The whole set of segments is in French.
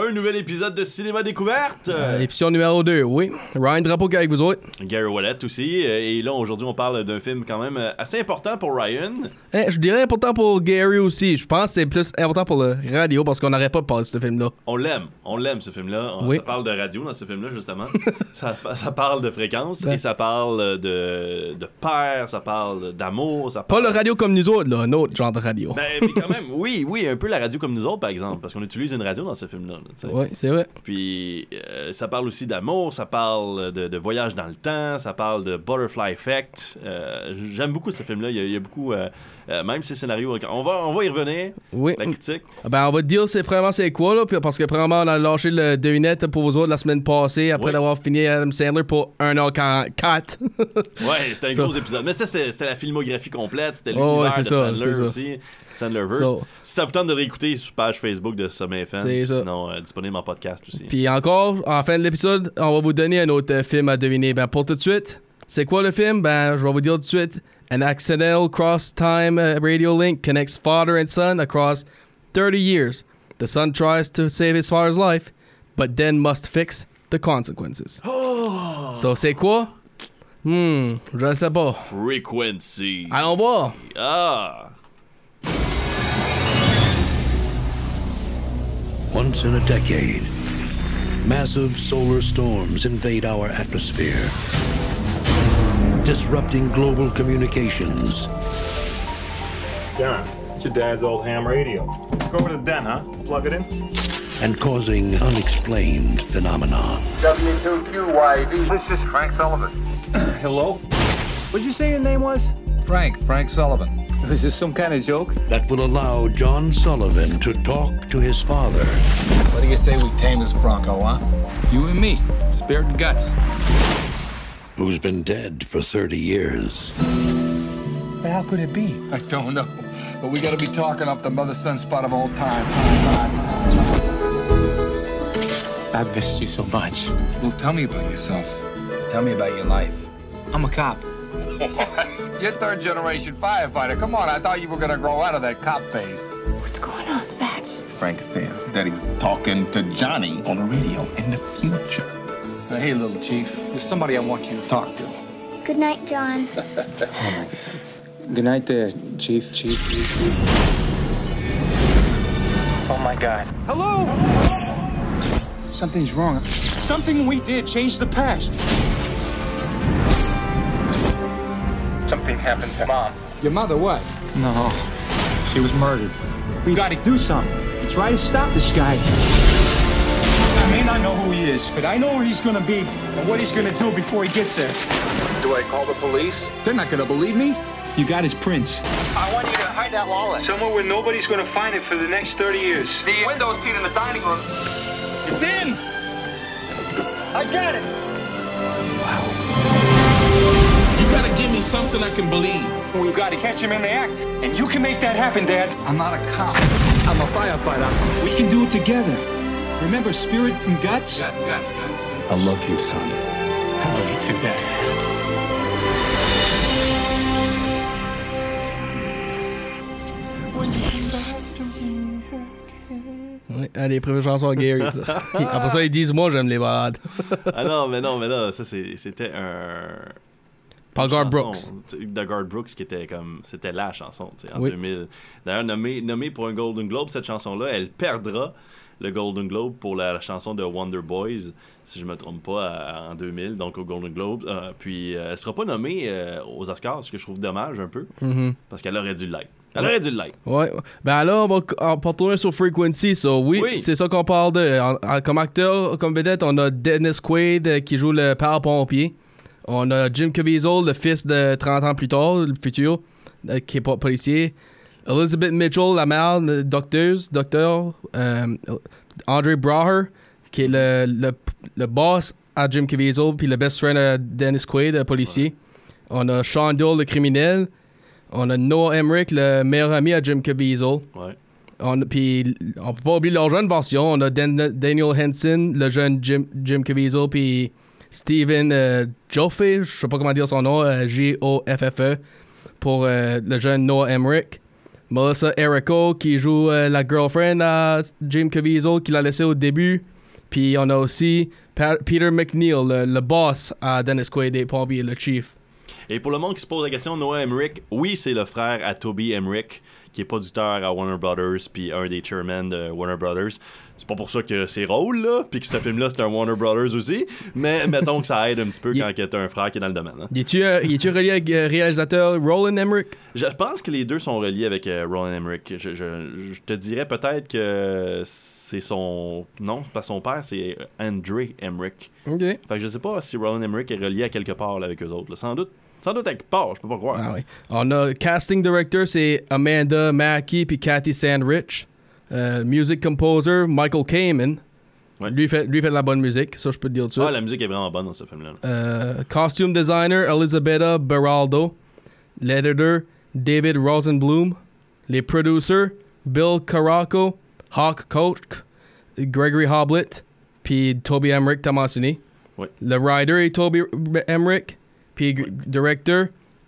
Un nouvel épisode de Cinéma Découverte. Euh, épisode numéro 2, oui. Ryan Drapeau qui est avec vous autres. Gary Wallet aussi. euh, Et là, aujourd'hui, on parle d'un film quand même euh, assez important pour Ryan. Eh, je dirais important pour Gary aussi. Je pense que c'est plus important pour le radio parce qu'on n'aurait pas parlé de ce film-là. On l'aime. On l'aime, ce film-là. On- Oui. Ça parle de radio dans ce film-là, justement. ça, ça parle de fréquence Ben. et ça parle de, de père, ça parle d'amour, ça Pas parle... le radio comme nous autres, là, un autre genre de radio. Ben, mais quand même, oui, oui, un peu la radio comme nous autres, par exemple, parce qu'on utilise une radio dans ce film-là. Oui, c'est vrai. Puis euh, ça parle aussi d'amour, ça parle de, de voyage dans le temps, ça parle de Butterfly Effect. Euh, J'aime beaucoup ce film-là. Il y a, il y a beaucoup, euh, même ces scénarios. On va, on va y revenir. Oui. La critique. Ben, on va te dire c'est premièrement c'est quoi, là, parce que premièrement, on a lâché le devinette pour vous autres la semaine passée après Oui. d'avoir fini Adam Sandler pour 1h44. Ouais, c'était un gros épisode. Mais ça, c'était la filmographie complète. C'était Oh, l'univers c'est de ça, Sandler c'est ça. aussi. Sandlerverse. Ça. Si ça vous tente de réécouter sur page Facebook de Sommet FM, C'est sinon euh, disponible en podcast aussi. Puis encore, en fin de l'épisode, on va vous donner un autre euh, film à deviner. Ben, pour tout de suite, c'est quoi le film? Ben, je vais vous dire tout de suite. An accidental cross-time uh, radio link connects father and son across 30 years. The son tries to save his father's life, but then must fix the consequences. So, c'est quoi? Hmm, je sais pas. Frequency. Allons voir. Ah! Once in a decade, massive solar storms invade our atmosphere, disrupting global communications Darren, it's your dad's old ham radio. Let's go over to the den, huh? Plug it in. and causing unexplained phenomenon. W2QYD. This is Frank Sullivan. Hello? What'd you say your name was? Frank, Frank Sullivan. Is this some kind of joke? That will allow John Sullivan to talk to his father What do you say we tame this Bronco, huh? You and me. Spirit and guts. who's been dead for 30 years. But how could it be? I don't know. But we gotta be talking off the mother son spot of all time. I've missed you so much. Well, tell me about yourself. Tell me about your life. I'm a cop. You're third generation firefighter. Come on, I thought you were gonna grow out of that cop phase. What's going on, Satch? Frank says that he's talking to Johnny on the radio in the future. Now, hey, little chief, there's somebody I want you to talk to. Good night, John. Good night there, Chief. Chief. Oh my God. Hello? Something's wrong. Something we did changed the past. Something happened to Mom. Your mother, what? No. She was murdered. We gotta do something. And try to stop this guy. I may not know who he is, but I know where he's gonna be and what he's gonna do before he gets there. Do I call the police? They're not gonna believe me. You got his prints. I want you to hide that wallet. Somewhere where nobody's gonna find it for the next 30 years. The window seat in the dining room. It's in! I got it! Me something I can believe. We've gotta catch him in the act. And you can make that happen, Dad. I'm not a cop. I'm a firefighter. We can do it together. Remember spirit and guts? I love you, son. I love you too, Dad. Oui, une des premières chansons à Gary, ça. Après ça, ils disent Moi, j'aime les balades. Ah non, mais non, mais là, ça, c'était un. Par chanson, Brooks. De Garth Brooks, qui était comme. C'était la chanson, tu sais, en Oui. 2000. D'ailleurs, nommée, nommée pour un Golden Globe, cette chanson-là, elle perdra le Golden Globe pour la, chanson de Wonder Boys, si je me trompe pas, en 2000, donc au Golden Globe. Euh, puis, euh, elle sera pas nommée euh, aux Oscars, ce que je trouve dommage un peu, Mhm. parce qu'elle aurait dû l'être. Elle aurait dû l'être. Ouais. Ben là, on va, retourner sur Frequency. So, oui, Oui. c'est ça qu'on parle de. En- en- comme acteur, comme vedette, on a Dennis Quaid euh, qui joue le père pompier. On a Jim Caviezel, le fils de 30 ans plus tard, le futur, euh, qui est pas policier. Elizabeth Mitchell, la mère, le docteuse, docteur. Euh, Andre Braher, qui est le, le, le boss à Jim Caviezel, puis le best friend à Dennis Quaid, le policier. On a Sean Dole, le criminel. On a Noah Emmerich, le meilleur ami à Jim Caviezel. Ouais. On, puis on peut pas oublier leur jeune version. On a Dan- Daniel Henson, le jeune Jim, Jim Caviezel, puis Steven euh, Joffe, je sais pas comment dire son nom, euh, J-O-F-F-E, pour euh, le jeune Noah Emmerich. Melissa Erico qui joue euh, la girlfriend à Jim Caviezel qui l'a laissé au début. Puis on a aussi Peter McNeil, le, le boss à Dennis Quaid des pompiers, le chief. Et pour le monde qui se pose la question, Noah Emmerich, oui, c'est le frère à Toby Emmerich, qui est producteur à Warner Brothers, puis un des chairmen de Warner Brothers. C'est pas pour ça que c'est rôle, là, puis que ce film-là, c'est un Warner Brothers aussi, mais mettons que ça aide un petit peu quand t'as un frère qui est dans le domaine. hein. Es-tu euh, es-tu relié avec euh, réalisateur Roland Emmerich? Je pense que les deux sont reliés avec euh, Roland Emmerich. Je, je- je te dirais peut-être que c'est son... Non, pas son père, c'est André Emmerich. Ok. Fait que je sais pas si Roland Emmerich est relié à quelque part là, avec eux autres. là. Sans doute, sans doute à quelque part, je peux pas croire. Ah oui. On a casting director, c'est Amanda Mackey puis Kathy Sandrich. Euh, music composer, Michael Kamen. Ouais. Lui, fait, lui fait de la bonne musique, ça je peux te dire tout de suite. Ah, la musique est vraiment bonne dans ce film-là. là. Euh, costume designer, Elisabetta Beraldo. L'editor, David Rosenblum. Les producers, Bill Caraco, Hawk Koch, Gregory Hoblet, puis Toby Emmerich Tomasini. Ouais. Le writer est Toby Emmerich, puis g- director,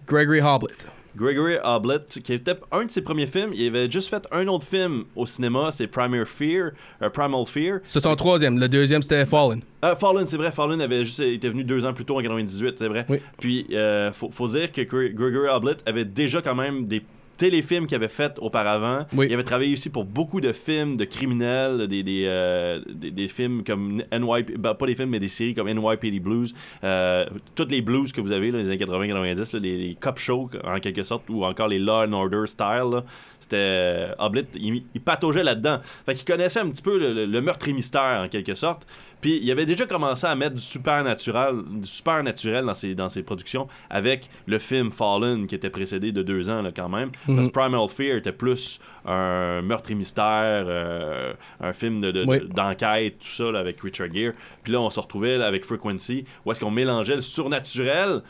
Gregory Hoblet. Gregory Hoblet, qui était un de ses premiers films, il avait juste fait un autre film au cinéma, c'est Primal Fear, euh, Primal Fear. C'est son troisième. Le deuxième, c'était Fallen. Euh, Fallen, c'est vrai, Fallen avait juste été venu deux ans plus tôt en 98, c'est vrai. Oui. Puis, euh, faut, faut dire que Gre- Gregory Hoblet avait déjà quand même des téléfilms qu'il avait fait auparavant. Oui. Il avait travaillé aussi pour beaucoup de films de criminels, des, des, euh, des, des films comme NYP, ben, pas des films, mais des séries comme NYPD Blues. Euh, toutes les blues que vous avez, là, les années 80-90, les, les cop shows en quelque sorte, ou encore les Law and Order style, c'était euh, Hoblet, il, il pataugeait là-dedans. Fait qu'il connaissait un petit peu le, le- le meurtre et mystère en quelque sorte. Puis il avait déjà commencé à mettre du supernatural, du supernaturel dans ses, dans ses productions avec le film Fallen qui était précédé de deux ans là, quand même. Parce que Primal Fear était plus un meurtre et mystère, euh, un film de, de- Oui. de- d'enquête, tout ça là, avec Richard Gere. Puis là, on se retrouvait là, avec Frequency où est-ce qu'on mélangeait le surnaturel,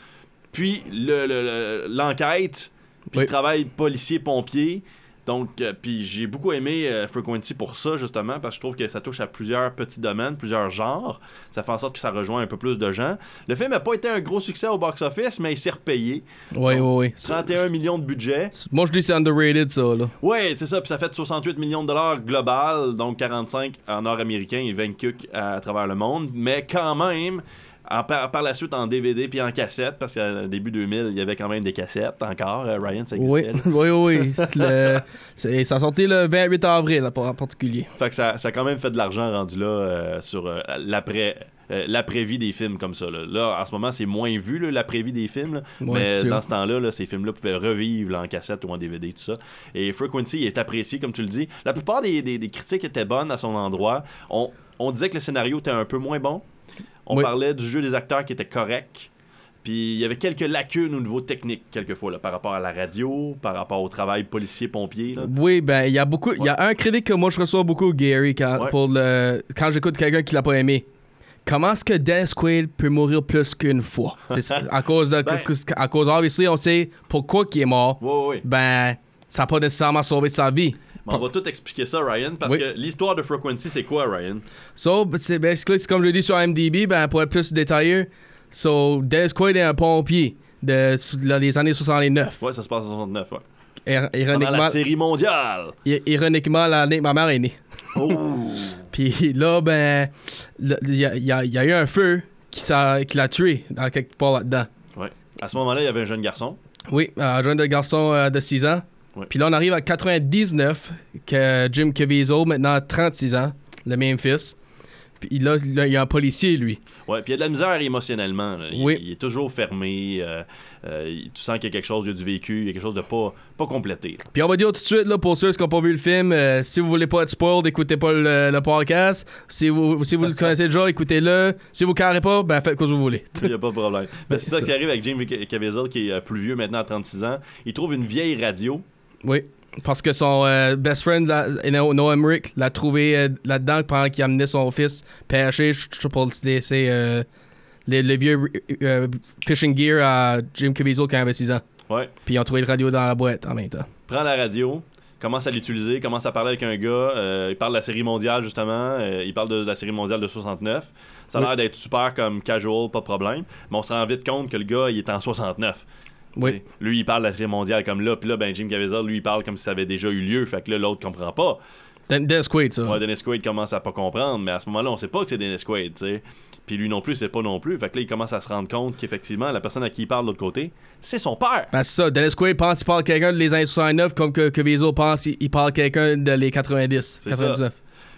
puis le- le- le- l'enquête, puis le travail policier-pompier. Donc, euh, puis j'ai beaucoup aimé euh, Frequency pour ça, justement, parce que je trouve que ça touche à plusieurs petits domaines, plusieurs genres. Ça fait en sorte que ça rejoint un peu plus de gens. Le film n'a pas été un gros succès au box-office, mais il s'est repayé. Oui, oui, oui. 31 millions de budget. Moi, je dis que c'est underrated, ça, là. Ouais, c'est ça. Puis ça fait 68 millions de dollars global, donc 45 en nord-américain et 20 cucs à, à travers le monde. Mais quand même, en par, par la suite en DVD puis en cassette, parce qu'au début 2000, il y avait quand même des cassettes encore. Euh, Ryan, ça existait. oui, oui. oui. Le- ça sortait le 28 avril, là, en particulier. Fait que ça, ça a quand même fait de l'argent rendu là euh, sur euh, l'après. euh, l'après-vie des films comme ça. Là, Là, en ce moment, c'est moins vu, l'après-vie des films. là. Ouais, mais dans ce temps-là, là, ces films-là pouvaient revivre en cassette ou en DVD, tout ça. Et Frequency est apprécié, comme tu le dis. La plupart des, des- des critiques étaient bonnes à son endroit. On, on disait que le scénario était un peu moins bon. On Oui. parlait du jeu des acteurs qui était correct. Puis il y avait quelques lacunes au niveau technique, quelquefois, là, par rapport à la radio, par rapport au travail policier-pompier. Oui, ben, il y a beaucoup. Il y a un critique que moi, je reçois beaucoup, Gary, quand, Ouais. pour le, quand j'écoute quelqu'un qui l'a pas aimé. Comment est-ce que Dennis Quaid peut mourir plus qu'une fois? C'est ça, à cause de. Ben- à cause, obviously, on sait pourquoi il est mort. Ouais. Ben, ça n'a pas nécessairement sauvé sa vie. Mais on va tout expliquer ça, Ryan, parce Oui. que l'histoire de Frequency, c'est quoi, Ryan? So, ben, c'est comme je l'ai dit sur MDB, ben, pour être plus détaillé, so, Dennis Quaid est un pompier de dans les années 69. Ouais, ça se passe en 69, ouais. Ir- ironiquement, la série mondiale. ironiquement, l'année que ma mère est née. Oh! Puis là, ben, il y, a- y y eu un feu qui, qui l'a tué dans quelque part là-dedans. Ouais. À ce moment-là, il y avait un jeune garçon. Oui, un jeune garçon euh, de 6 ans. Ouais. Puis là, on arrive à 99, que Jim Caviezel, maintenant 36 ans, le même fils. Puis là, là, il y a un policier, lui. Ouais, puis il y a de la misère émotionnellement. Il, Oui. il est toujours fermé. euh, euh, tu sens qu'il y a quelque chose, il y a du vécu, il y a quelque chose de pas, pas complété. Puis on va dire tout de suite, là, pour ceux qui n'ont pas vu le film, euh, si vous voulez pas être spoiled, écoutez pas le, le podcast. Si vous, si vous le connaissez déjà, écoutez-le. Si vous ne carrez pas, ben faites ce que vous voulez. Il n'y a pas de problème. Mais c'est ça qui arrive avec Jim Caviezel, qui est plus vieux maintenant à 36 ans. Il trouve une vieille radio. Oui. Parce que son euh, best friend, Noah Emmerich, l'a trouvé euh, là-dedans pendant qu'il amenait son fils pêcher pour le laisser euh, les, les vieux euh, fishing gear à Jim Caviezel quand il avait 6 ans. Ouais. Puis ils ont trouvé le radio dans la boîte en même temps. Prend la radio, commence à l'utiliser, commence à parler avec un gars. il parle de la série mondiale, justement. il parle de la série mondiale de 69. Ça a Oui. l'air d'être super comme casual, pas de problème. Mais on se rend vite compte que le gars, il est en 69. Oui. Lui, il parle de la série mondiale comme là, puis là, ben, Jim Caviezel, lui, il parle comme si ça avait déjà eu lieu. Fait que là, l'autre comprend pas. Den- Dennis Quaid, ça. Ouais, Dennis Quaid commence à pas comprendre, mais à ce moment-là, on sait pas que c'est Dennis Quaid, tu sais. Puis lui non plus, c'est pas non plus. Fait que là, il commence à se rendre compte qu'effectivement, la personne à qui il parle de l'autre côté, c'est son père. Ben, c'est ça. Dennis Quaid pense qu'il parle quelqu'un de les années 69 comme que, que pense qu'il il parle quelqu'un de les 90, C'est 99.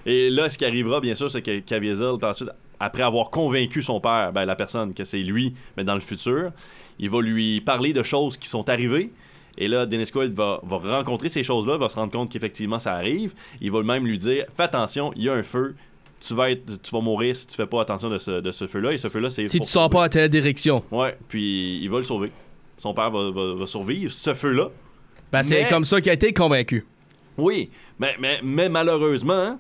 Et là, ce qui arrivera, bien sûr, c'est que Caviezel, par la suite, après avoir convaincu son père, ben, la personne, que c'est lui, mais dans le futur, il va lui parler de choses qui sont arrivées. Et là, Dennis Quaid va, va rencontrer ces choses-là, va se rendre compte qu'effectivement ça arrive. Il va même lui dire Fais attention, il y a un feu. Tu vas, être, tu vas mourir si tu fais pas attention de ce, de ce feu-là. Et ce feu-là, c'est. Si tu sors pas à telle direction. Ouais, puis il va le sauver. Son père va, va- va survivre. Ce feu-là. Ben, c'est comme ça qu'il a été convaincu. Oui, mais, mais, mais malheureusement, hein,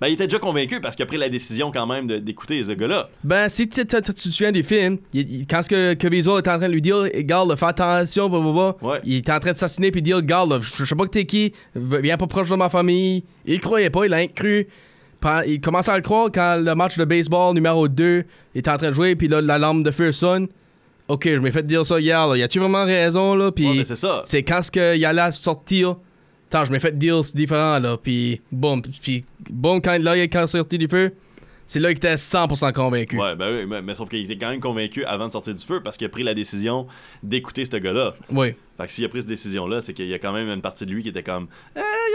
ben, il était déjà convaincu parce qu'il a pris la décision quand même d'écouter ce gars-là. Ben, si tu te souviens du film, il- il- quand ce que Caviezel est en train de lui dire, regarde, là, fais attention, blablabla, Ouais. il était en train de s'assassiner puis dire, regarde, là, je sais pas que t'es qui, viens pas proche de ma famille. Il croyait pas, il a cru. Il commence à le croire quand le match de baseball numéro 2 est en train de jouer, puis là, la lampe de feu sonne. Ok, je m'ai fait dire ça hier, là. Y a-tu vraiment raison, là? Puis Ouais, c'est quand ce qu'il allait sortir. Attends, je m'ai fait dire c'est différent, là. Puis, boum. Puis, boum, quand là, il est sorti du feu, c'est là qu'il était 100% convaincu. Ouais, ben oui, mais, mais sauf qu'il était quand même convaincu avant de sortir du feu parce qu'il a pris la décision d'écouter ce gars-là. Oui. Fait que s'il a pris cette décision-là, c'est qu'il y a quand même une partie de lui qui était comme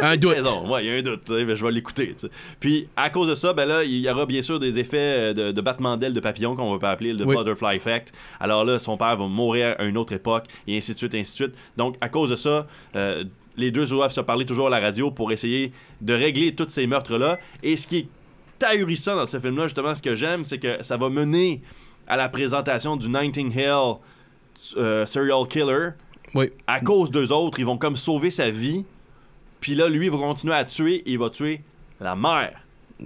Un doute. raison. Ouais, il y a un doute, je vais l'écouter. Puis à cause de ça, ben là, il y aura bien sûr des effets euh, de, de battement d'ailes de papillon qu'on va pas appeler le Oui. butterfly effect. Alors là, son père va mourir à une autre époque et ainsi de suite, ainsi de suite. Donc à cause de ça, euh, les deux doivent se parler toujours à la radio pour essayer de régler tous ces meurtres là. Et ce qui est ahurissant dans ce film-là, justement, ce que j'aime, c'est que ça va mener à la présentation du Nightingale euh, serial killer Oui. à cause d'eux autres, ils vont comme sauver sa vie. Puis là, lui, il va continuer à tuer et il va tuer la mère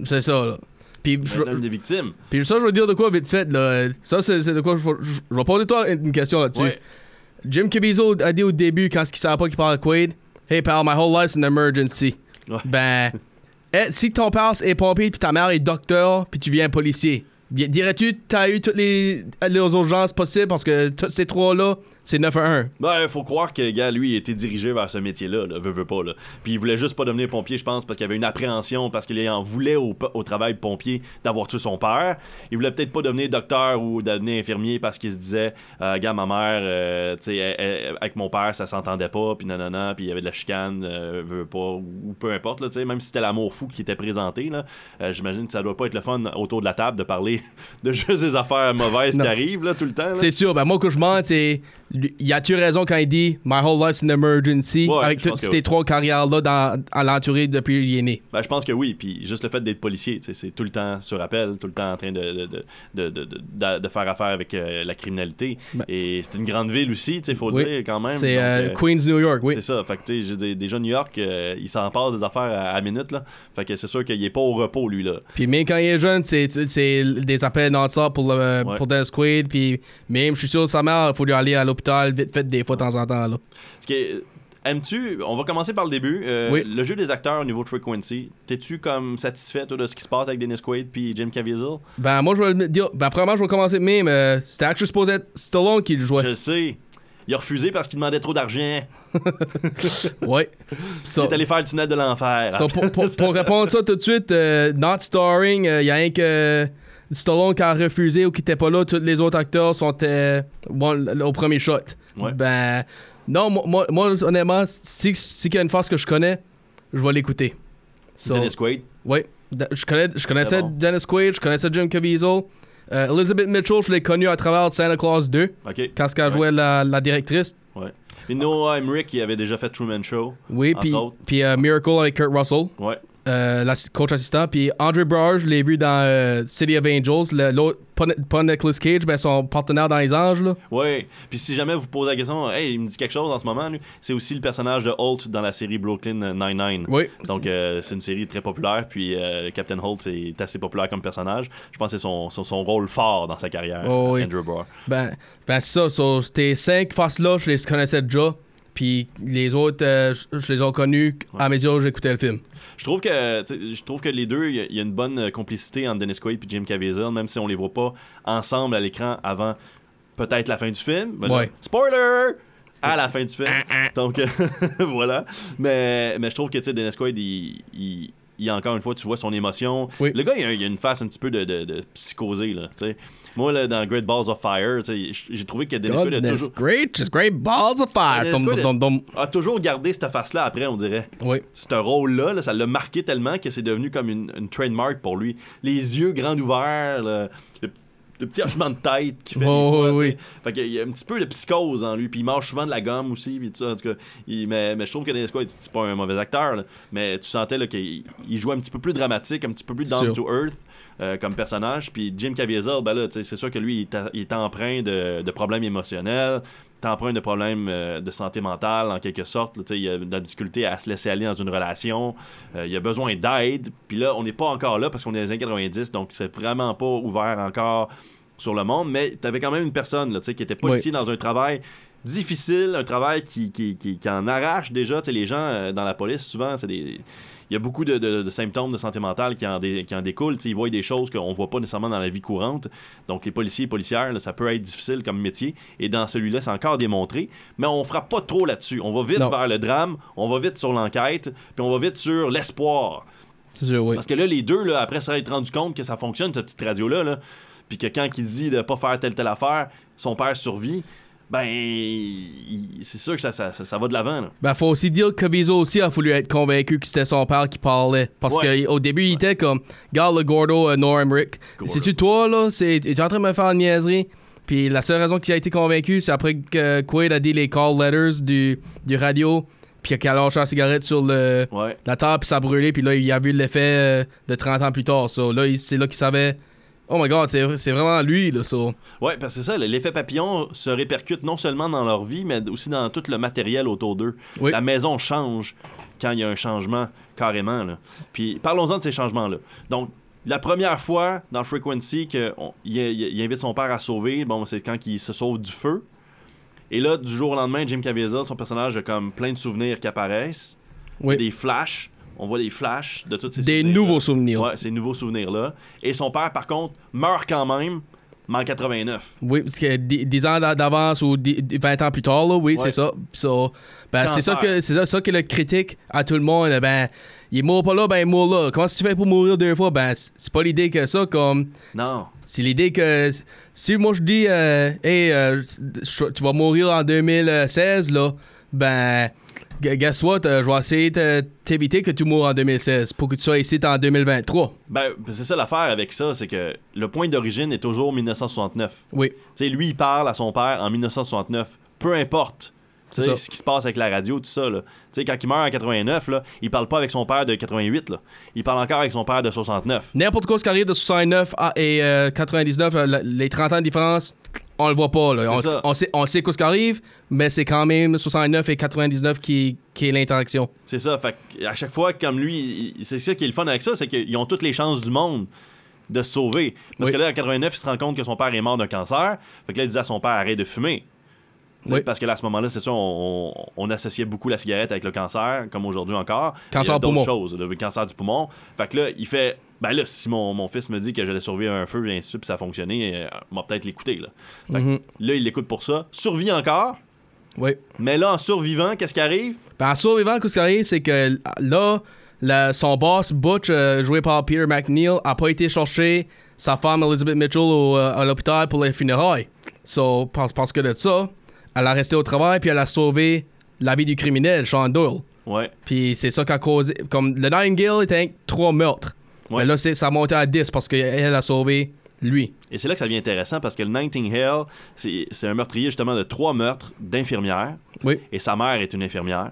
C'est ça, là. Puis, je, des victimes. puis ça, je veux dire de quoi vite fait, là. Ça, c'est de quoi je, je- je vais poser toi une question là-dessus. Ouais. Jim Caviezel a dit au début, quand il savait pas qu'il parlait de Quaid, Hey pal, my whole life's an emergency. Ouais. Ben, si ton père est pompier puis ta mère est docteur puis tu viens policier, dirais-tu t'as eu toutes les, les urgences possibles? Parce que ces trois-là, c'est 911. Ben, faut croire que, gars, lui, il était dirigé vers ce métier-là, là, veut, veut pas, là. Puis il voulait juste pas devenir pompier, je pense, parce qu'il avait une appréhension, parce qu'il en voulait au, au travail pompier d'avoir tué son père. Il voulait peut-être pas devenir docteur ou devenir infirmier parce qu'il se disait, euh, gars, ma mère, euh, tu sais, avec mon père, ça s'entendait pas, puis nanana, puis il y avait de la chicane, euh, veut pas, ou peu importe, tu sais, même si c'était l'amour fou qui était présenté, euh, j'imagine que ça doit pas être le fun autour de la table de parler de juste des affaires mauvaises Non. qui arrivent, là, tout le temps. C'est sûr, ben moi, que je mens, c'est. Y a-tu raison quand il dit My whole life's an emergency? Ouais, avec toutes ces oui. trois carrières-là dans, à l'entouré depuis qu'il est né? Ben, je pense que oui. Puis juste le fait d'être policier, c'est tout le temps sur appel, tout le temps en train de, de, de, de, de- de- de faire affaire avec euh, la criminalité. Ben- Et c'est une grande ville aussi, il faut Oui. dire quand même. C'est euh, euh, Queens, New York, oui. C'est ça. Fait que, je dire, déjà New York, euh, il s'en passe des affaires à, à minute, là. Fait que c'est sûr qu'il est pas au repos, lui, là. Puis même quand il est jeune, c'est c'est des appels non-stop pour, le, Ouais. pour Dennis Quaid. Puis même, je suis sûr, sa mère, il faut lui aller à l'hôpital vite fait des fois de temps en temps. Là. Ce qui est- Aimes-tu, on va commencer par le début, euh, Oui. le jeu des acteurs au niveau de Frequency, t'es-tu comme satisfait toi, de ce qui se passe avec Dennis Quaid puis Jim Caviezel? Ben, moi, je vais le dire. Ben, premièrement, je vais commencer même. euh, C'était actually supposé être Stallone qui le jouait. Je le sais. Il a refusé parce qu'il demandait trop d'argent. Ouais. Il Ça, est allé faire le tunnel de l'enfer. pour, pour- pour répondre ça tout de suite, euh, not starring, il y a rien que Stallone qui a refusé ou qui était pas là. Tous les autres acteurs sont euh, bon, au premier shot. Ouais. Ben, non, moi, moi, honnêtement, si, si qu'il y a une face que je connais, je vais l'écouter. So- Dennis Quaid? Oui, je, connais, je connaissais bon. Dennis Quaid, je connaissais Jim Caviezel. Euh, Elizabeth Mitchell, je l'ai connue à travers Santa Claus 2, OK. quand elle Ouais. jouait la, la directrice. Ouais. Puis Noah Emmerich, qui avait déjà fait Truman Show. Oui, puis, euh, Miracle avec Kurt Russell, Ouais. Euh, la coach assistant. Puis Andre Braugher, je l'ai vu dans euh, City of Angels. le- L'autre, pas, pas Nicolas Cage, ben son partenaire dans Les Anges. Là. Ouais. Puis si jamais vous posez la question, hey, il me dit quelque chose en ce moment, lui, c'est aussi le personnage de Holt dans la série Brooklyn Nine-Nine. Oui. Donc euh, c'est une série très populaire. Puis Captain Holt est assez populaire comme personnage. Je pense que c'est son, son, son rôle fort dans sa carrière, Oh, oui. Andrew Barr. Ben, ben c'est ça. So, ces cinq faces-là, je les connaissais déjà. Puis les autres, euh, je les ai connus à mesure que j'écoutais le film. Je trouve que je trouve que les deux, il y a- il y, a une bonne euh, complicité entre Dennis Quaid et Jim Caviezel, même si on les voit pas ensemble à l'écran avant peut-être la fin du film. Ben là, spoiler! à la fin du film. Donc, euh, voilà. Mais, mais je trouve que, tu sais, Dennis Quaid, il, il, il, encore une fois, tu vois son émotion. Oui. Le gars, il a, il a une face un petit peu de, de, de psychosé, là, tu sais. Moi, là, dans Great Balls of Fire, j'ai trouvé que Dennis Quaid a toujours, great, great balls of fire. Dum, dum, dum. a toujours gardé cette face-là après, on dirait. Oui. Ce rôle-là, là, ça l'a marqué tellement que c'est devenu comme une, une trademark pour lui. Les yeux grands ouverts, le, le petit- le petit hochement de tête qui fait Oh, des fois, oui. Fait qu'il y a un petit peu de psychose en lui, puis il mange souvent de la gomme aussi, puis tout ça, en tout cas. Il- mais, mais je trouve que Dennis Quaid, c'est pas un mauvais acteur, là, mais tu sentais qu'il il jouait un petit peu plus dramatique, un petit peu plus down Sûr. to earth euh, comme personnage, puis Jim Caviezel, ben là, c'est sûr que lui, il est, empreint de, de problèmes émotionnels, empreint de problèmes euh, de santé mentale, en quelque sorte. là, il a de la difficulté à se laisser aller dans une relation. Euh, il a besoin d'aide. Puis là, on n'est pas encore là parce qu'on est dans les années 90, donc c'est vraiment pas ouvert encore sur le monde. Mais tu avais quand même une personne là, qui était policier dans un travail difficile, un travail qui, qui, qui, qui en arrache déjà. Tu sais, les gens euh, dans la police, souvent, c'est des. Il y a beaucoup de, de- de symptômes de santé mentale qui en, dé- qui en découlent. Ils voient des choses qu'on voit pas nécessairement dans la vie courante. Donc, les policiers et policières, là, ça peut être difficile comme métier. Et dans celui-là, c'est encore démontré. Mais on frappe pas trop là-dessus. On va vite Non. vers le drame, on va vite sur l'enquête, puis on va vite sur l'espoir. Oui. Parce que là, les deux, là, après ça être rendu compte que ça fonctionne, cette petite radio-là, là, puis que quand il dit de pas faire telle telle affaire, son père survit, ben, c'est sûr que ça, ça, ça, ça va de l'avant. là. Ben, faut aussi dire que Caviezel aussi a voulu être convaincu que c'était son père qui parlait. Parce Ouais. qu'au début, il était comme, Garde le Gordo, euh, Norm Rick. C'est-tu toi, là? C'est- Tu es en train de me faire une niaiserie? Puis la seule raison qu'il a été convaincu, c'est après que Quaid a dit les call letters du, du radio, puis qu'il a lâché la cigarette sur le, Ouais. la table, puis ça a brûlé, puis là, il a vu l'effet euh, de 30 ans plus tard. So, là, il- c'est là qu'il savait, oh my god, c'est vraiment lui, là, so. Ouais, parce que c'est ça, l'effet papillon se répercute non seulement dans leur vie, mais aussi dans tout le matériel autour d'eux. Oui. La maison change quand il y a un changement, carrément. Là. Puis parlons-en de ces changements-là. Donc, la première fois dans Frequency qu'il il invite son père à sauver, bon, c'est quand il se sauve du feu. Et là, du jour au lendemain, Jim Caviezel, son personnage, a comme plein de souvenirs qui apparaissent. Oui. Des flashs. On voit des flashs de tous ces Des souvenirs-là. nouveaux souvenirs. Ouais, ces nouveaux souvenirs-là. Et son père, par contre, meurt quand même, mais en 89. Oui, parce que 10 ans d'a- d'avance ou dix- 20 ans plus tard, là, oui, Ouais. c'est ça. So, ben, c'est ça que c'est ça, ça que le critique à tout le monde. Ben, il est mort pas là, ben il mort là. Comment tu fais pour mourir deux fois? Ben, c'est pas l'idée que ça, comme. Non. C'est l'idée que si moi je dis, euh, hey, euh, tu vas mourir en 2016, là, ben, guess what? euh, je vais essayer de t'éviter que tu moures en 2016 pour que tu sois ici en 2023. Ben, c'est ça l'affaire avec ça, c'est que le point d'origine est toujours 1969. Oui, Tu sais, lui, il parle à son père en 1969. Peu importe. tu sais, ce qui se passe avec la radio, tout ça. Là. Tu sais, quand il meurt en 89, là, il parle pas avec son père de 88. Là. Il parle encore avec son père de 69. N'importe quoi ce qui arrive de 69 à- et euh, 99, euh, la- les 30 ans de différence, on le voit pas. là. On, ça. on sait, on sait ce qui arrive, mais c'est quand même 69 et 99 qui, qui est l'interaction. C'est ça. Fait à chaque fois, comme lui, c'est ça qui est le fun avec ça, c'est qu'ils ont toutes les chances du monde de se sauver. Parce Oui. que là, en 89, il se rend compte que son père est mort d'un cancer. Fait que là, il dit à son père, arrête de fumer. Oui. Parce que là, à ce moment-là, c'est ça, on, on- on associait beaucoup la cigarette avec le cancer, comme aujourd'hui encore. Cancer du poumon. choses, le cancer du poumon. Fait que là, il fait, ben là, si mon, mon fils me dit que j'allais survivre à un feu, bien sûr, puis ça a fonctionné, euh, on va peut-être l'écouter. Là. Fait que Mhm. là, il l'écoute pour ça. Survit encore, Oui. mais là, en survivant, qu'est-ce qui arrive? Ben, en survivant, ce qui arrive, c'est que là, la- son boss, Butch, euh, joué par Peter McNeil, a pas été chercher sa femme Elizabeth Mitchell au, euh, à l'hôpital pour les funérailles. So, parce, parce que de ça, elle a resté au travail puis elle a sauvé la vie du criminel, Sean Doyle. Ouais. Puis c'est ça qui a causé. Comme le Nightingale était avec trois meurtres. Ouais. Mais là, ça a monté à 10 parce qu'elle a sauvé lui. Et c'est là que ça devient intéressant parce que le Nightingale, c'est c'est un meurtrier justement de trois meurtres d'infirmières. Oui. Et sa mère est une infirmière.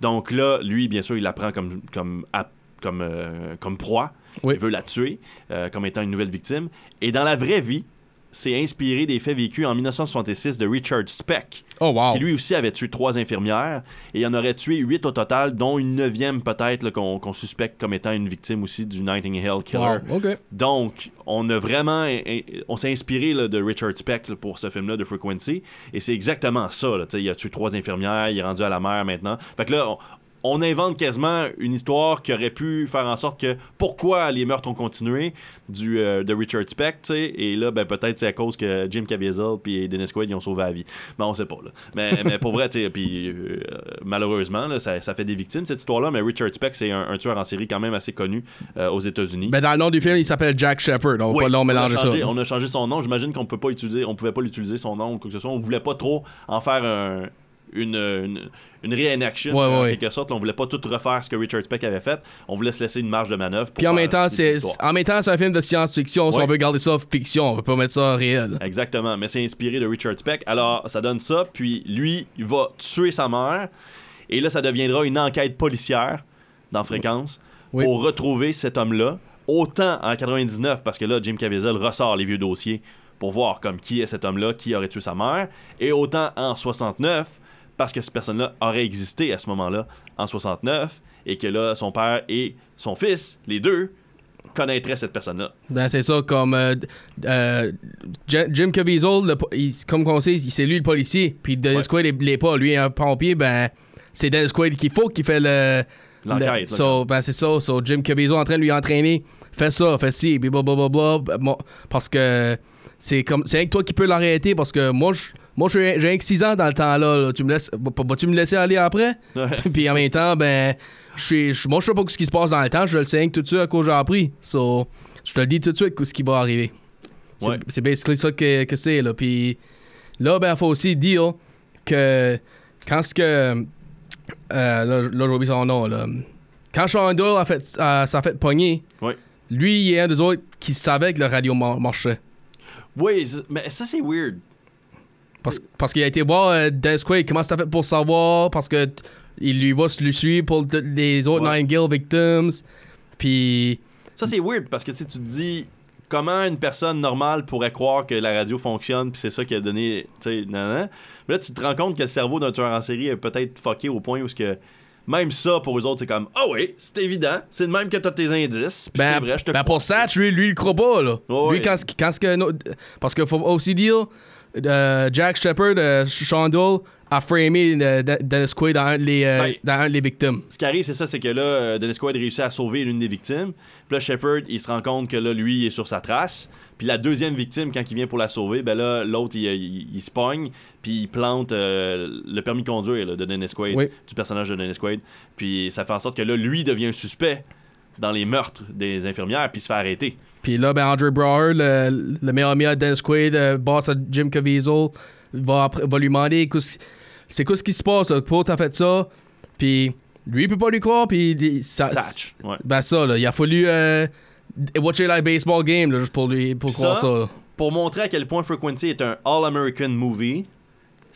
Donc là, lui, bien sûr, il la prend comme, comme, app- comme, euh, comme proie. Oui. Il veut la tuer euh, comme étant une nouvelle victime. Et dans la vraie vie, c'est inspiré des faits vécus en 1966 de Richard Speck, Oh, wow. qui lui aussi avait tué trois infirmières. Et il en aurait tué huit au total, dont une neuvième peut-être qu'on suspecte comme étant une victime aussi du Nightingale Killer. Wow. Donc, on a vraiment. On s'est inspiré là, de Richard Speck là, pour ce film-là de Frequency. Et c'est exactement ça. Là, il a tué trois infirmières, il est rendu à la mer maintenant. Fait que là, on, on invente quasiment une histoire qui aurait pu faire en sorte que pourquoi les meurtres ont continué du, euh, de Richard Speck, tu sais, et là, ben, peut-être c'est à cause que Jim Caviezel puis Dennis Quaid, ils ont sauvé la vie. Mais on sait pas, là. Mais, mais pour vrai, tu sais, puis euh, malheureusement, là, ça, ça fait des victimes, cette histoire-là, mais Richard Speck, c'est un, un tueur en série quand même assez connu euh, aux États-Unis. Ben, dans le nom du film, il s'appelle Jack Shepard. On va Oui, pas mélanger ça. changé, on a changé son nom. J'imagine qu'on peut pas utiliser, on pouvait pas l'utiliser son nom ou quoi que ce soit. On voulait pas trop en faire un- une, une, une reenaction Ouais, en ouais. quelque sorte. On voulait pas tout refaire ce que Richard Speck avait fait. On voulait se laisser une marge de manœuvre. pour Puis en même temps, c'est histoire. en même temps, c'est un film de science-fiction. Si on veut garder ça fiction, on veut pas mettre ça réel. Exactement, mais c'est inspiré de Richard Speck. Alors, ça donne ça, puis lui, il va tuer sa mère, et là, ça deviendra une enquête policière dans Fréquence Oui. pour retrouver cet homme-là. Autant en 99, parce que là, Jim Caviezel ressort les vieux dossiers pour voir comme qui est cet homme-là, qui aurait tué sa mère, et autant en 69, parce que cette personne-là aurait existé à ce moment-là, en 69, et que là, son père et son fils, les deux, connaîtraient cette personne-là. Ben, c'est ça, comme euh, euh, Jim Caviezel, le po- il- comme on sait, c'est lui le policier. Puis Dennis Ouais. Quaid l'est pas. Lui, un pompier, ben, c'est Dennis Quaid qu'il faut qu'il fait le. L'enquête, le- là. so, ben, c'est ça. So, Jim Caviezel en train de lui entraîner. Fais ça, fais ci, blablabla. Bon, parce que c'est comme c'est avec toi qui peux l'arrêter. Parce que moi, je. Moi, j'ai j'ai rien que 6 ans dans le temps-là. là. Tu me laisses, vas- vas-tu me laisser aller après? Puis en même temps, ben, je suis, je- moi, je sais pas ce qui se passe dans le temps. Je le sais tout de suite à cause j'ai appris. So, je te le dis tout de suite ce qui va arriver. C'est Ouais. c'est basically ça que, que c'est, là. Puis là, ben, faut aussi dire que quand ce que. Euh, là, là j'ai oublié son nom, là. Quand Sean Doyle a fait, a- s'est fait pogner, Ouais. lui, il est un des autres qui savait que le radio mar- marchait. Oui, mais ça, c'est weird. Parce, parce qu'il a été voir euh, Dennis Quaid, comment ça fait pour savoir, parce que il lui va se lui suivre pour les autres Ouais. Nine victims. Puis. Ça, c'est weird parce que tu te dis comment une personne normale pourrait croire que la radio fonctionne puis c'est ça qui a donné. Tu sais. Mais là, tu te rends compte que le cerveau d'un tueur en série est peut-être fucké au point où ce que. Même ça, pour eux autres, c'est comme Ah oui, c'est évident. C'est de même que t'as tes indices. Ben, c'est vrai, je te ben crois. pour Satch, lui, lui, il croit pas, là. Lui, ouais. quand, quand ce que. no- Parce qu'il faut aussi dire, euh, Jack Shepard, euh, Sean Doyle, a framé euh, De- Dennis Quaid dans un, les, euh, Ben, dans un des victimes. Ce qui arrive, c'est ça, c'est que là, euh, Dennis Quaid réussit à sauver l'une des victimes. Puis là, Shepard, il se rend compte que là, lui, il est sur sa trace. Puis la deuxième victime, quand il vient pour la sauver, ben là, l'autre, il, il- il se pogne, puis il plante le permis de conduire là, de Dennis Quaid, Oui. du personnage de Dennis Quaid. Puis ça fait en sorte que là, lui devient un suspect dans les meurtres des infirmières, puis se fait arrêter. Puis là, ben, Andre Brower, le, le meilleur ami de Dennis Quaid, euh, boss à Jim Caviezel, va, va lui demander c'est quoi ce qui se passe, pourquoi t'as fait ça? Puis lui, il peut pas lui croire, puis ça, Satch, ouais. Ben ça, là, il a fallu euh, watcher la baseball game, là, juste pour, lui, pour croire ça, ça. Pour montrer à quel point Frequency est un All-American movie,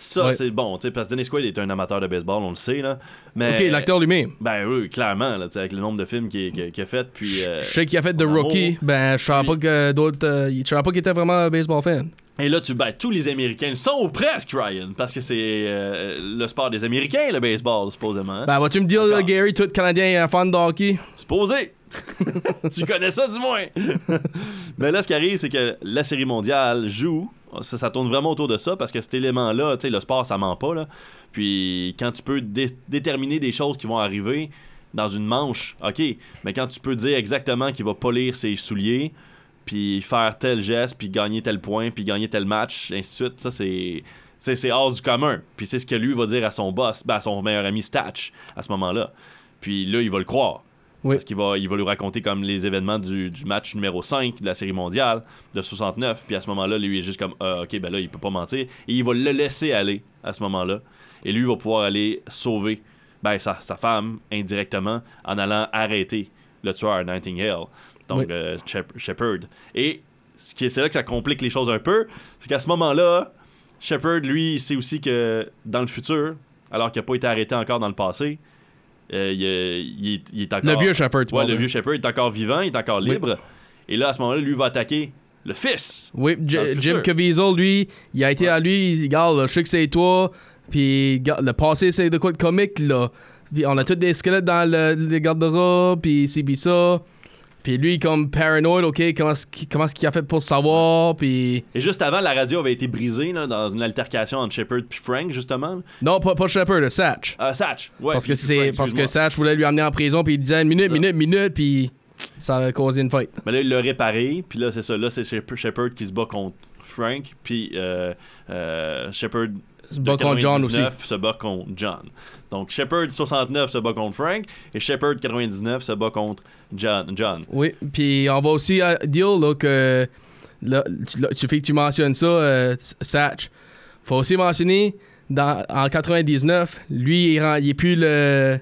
ça, Ouais. c'est bon, tu sais, parce que Dennis Quaid est un amateur de baseball, on le sait, là. Mais, Ok, l'acteur lui-même. Ben oui, clairement, là, avec le nombre de films qu'il a fait, puis... euh, Je sais qu'il a fait The Rookie, amour. ben je savais Puis- pas que d'autres. euh, je savais pas qu'il était vraiment un baseball fan. Et là, tu ben, tous les Américains sont presque, Ryan, parce que c'est euh, le sport des Américains, le baseball, supposément. hein. Ben vas-tu me dire, Gary, tout Canadien est un fan de hockey? Supposé! tu connais ça, du moins! Mais là, ce qui arrive, c'est que la série mondiale joue. Ça, tourne vraiment autour de ça parce que cet élément-là, tu sais, le sport, ça ment pas. Là. Puis quand tu peux dé- déterminer des choses qui vont arriver dans une manche, ok, mais quand tu peux dire exactement qu'il va polir ses souliers, puis faire tel geste, puis gagner tel point, puis gagner tel match, ainsi de suite, ça. C'est c'est hors du commun. Puis c'est ce que lui va dire à son boss, ben, à son meilleur ami Statch, à ce moment-là. Puis là, il va le croire. Oui. Parce qu'il va, il va lui raconter comme les événements du, du match numéro 5 de la série mondiale de 69. Puis à ce moment-là, lui, il est juste comme, Ah, ok, ben là, il peut pas mentir. Et il va le laisser aller à ce moment-là. Et lui, il va pouvoir aller sauver ben, sa, sa femme indirectement en allant arrêter le tueur, Nightingale. Donc, Oui. euh, Shep- Shepard. Et ce qui est- c'est là que ça complique les choses un peu. C'est qu'à ce moment-là, Shepard, lui, il sait aussi que dans le futur, alors qu'il n'a pas été arrêté encore dans le passé, euh, il, est- il est, il est encore. Le vieux Shepard, tu Ouais, le vieux Shepard est encore vivant, il est encore Oui. libre. Et là, à ce moment-là, lui va attaquer le fils. Oui, J- le Jim. Caviezel, lui, il a été Ouais. à lui, il- regarde, je sais que c'est toi, puis le passé, c'est de quoi de comique, là. Puis on a tous des squelettes dans le, les garde-robes, puis c'est ça. Puis lui, comme paranoid, ok, comment est-ce qu'il comment a fait pour le savoir, puis... Et juste avant, la radio avait été brisée là, dans une altercation entre Shepard et Frank, justement. là. Non, pas, pas Shepard, Satch. Euh, Satch, ouais. parce que c'est parce que. Satch voulait lui amener en prison, puis il disait minute, minute, minute, puis ça a causé une fight. Mais là, il l'a réparé, puis là, c'est ça. Là, c'est Shep- Shepard qui se bat contre Frank, puis euh, euh, Shepard Se bat contre John aussi. 99 se bat contre John. Donc Shepard 69 se bat contre Frank, et Shepard 99 se bat contre John. John. Oui, puis on va aussi euh, dire là, que là, tu, là, tu fais que tu mentionnes ça, euh, Satch. Faut aussi mentionner dans, en 99, lui, il, rend- il est plus le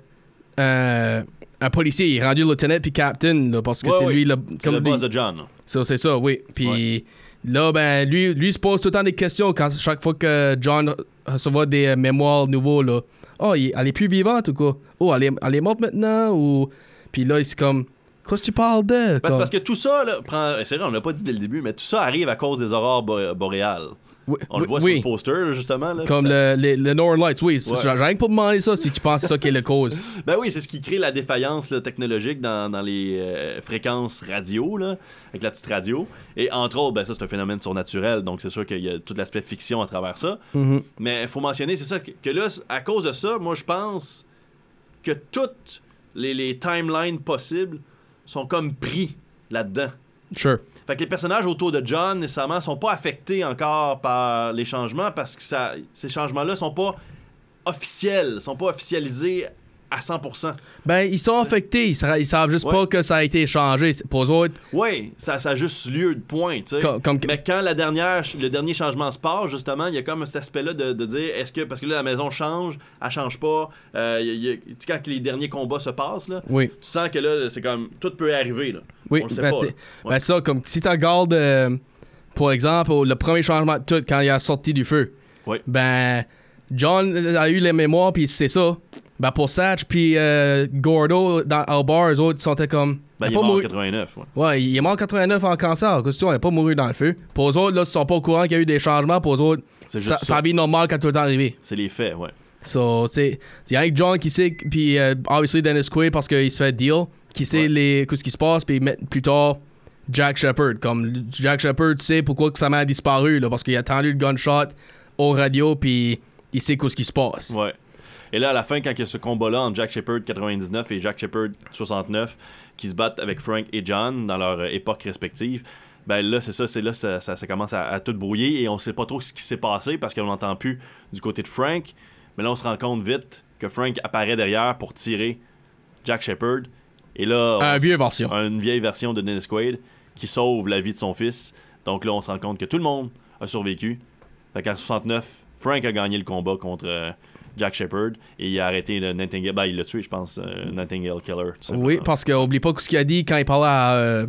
euh, un policier, il est rendu lieutenant puis captain là, parce que Ouais, c'est lui le C'est comme le lui- boss de John. c'est ça, oui. Puis là, ben, lui, lui se pose tout le temps des questions quand chaque fois que John reçoit des euh, mémoires nouveaux, là. Oh, il- elle est plus vivante ou quoi? Oh, elle est, elle est morte maintenant ou? Puis là, il c'est comme. Qu'est-ce que tu parles de? Ben, c'est Comme- parce que tout ça, là, prend... c'est vrai, on l'a pas dit dès le début, mais tout ça arrive à cause des aurores bo- boréales. Oui, On le voit oui. sur le poster, justement. Là, Comme ça- le, le, le Northern Lights, oui. Ouais. J'ai rien que pour demander ça si tu penses que c'est ça qui est la cause. Ben oui, c'est ce qui crée la défaillance là, technologique dans, dans les euh, fréquences radio, là, avec la petite radio. Et entre autres, ben ça, c'est un phénomène surnaturel, donc c'est sûr qu'il y a tout l'aspect fiction à travers ça. Mhm. Mais il faut mentionner, c'est ça, que, que là, à cause de ça, moi, je pense que toutes les, les timelines possibles sont comme pris là-dedans. Sure. Fait que les personnages autour de John, nécessairement, sont pas affectés encore par les changements parce que ces changements-là sont pas officiels, sont pas officialisés à 100%. Ben, ils sont affectés. Ils, sa- ils savent juste Ouais. pas que ça a été changé. Pour eux autres, Oui, ça, ça a juste lieu de point. Comme- comme- Mais quand la dernière, le dernier changement se passe, justement, il y a comme cet aspect-là de, de dire est-ce que. Parce que là, la maison change, elle change pas. euh, y a- a- quand les derniers combats se passent, là, oui. tu sens que là, c'est comme. Tout peut arriver, là. Oui, On le sait ben, pas. c'est là. Ouais. ben ça, comme si tu regardes, euh, pour exemple, le premier changement de tout, quand il a sorti du feu, Oui. ben, John a eu les mémoires, puis c'est ça. Ben, pour Satch, puis euh, Gordo, dans, au bar, eux autres, ils sont comme. Ben, il est pas mort en mouru- 89, ouais. Ouais, il est mort en 89 en cancer. Qu'est-ce que tu pas mouru dans le feu. Pour eux autres, là, ils sont pas au courant qu'il y a eu des changements. Pour eux autres, C'est ça, sa ça. vie normale quand tout est arrivé. C'est les faits, ouais. So, c'est que John qui sait, puis euh, obviously Dennis Quaid parce qu'il se fait deal, qui sait Ouais. les, ce qui se passe, puis met- plus tard Jack Shepard. Comme Jack Shepard sait pourquoi que sa mère a disparu, là, parce qu'il a attendu le gunshot au radio, puis il sait ce qui se passe. Ouais. Et là, à la fin, quand il y a ce combat-là entre Jack Shepard 99 et Jack Shepard 69, qui se battent avec Frank et John dans leur euh, époque respective, ben là, c'est ça, c'est là ça, ça, ça commence à, à tout brouiller et on sait pas trop ce qui s'est passé parce qu'on n'entend plus du côté de Frank. Mais là, on se rend compte vite que Frank apparaît derrière pour tirer Jack Shepard. Et là, Un on- vieux version. une vieille version de Dennis Quaid qui sauve la vie de son fils. Donc là, on se rend compte que tout le monde a survécu. Fait qu'en 69, Frank a gagné le combat contre euh, Jack Shepard et il a arrêté le Nightingale. Ben, il l'a tué, je pense, euh, Nightingale Killer. tout simplement. Oui, parce qu'oublie pas ce qu'il a dit quand il parlait à, euh,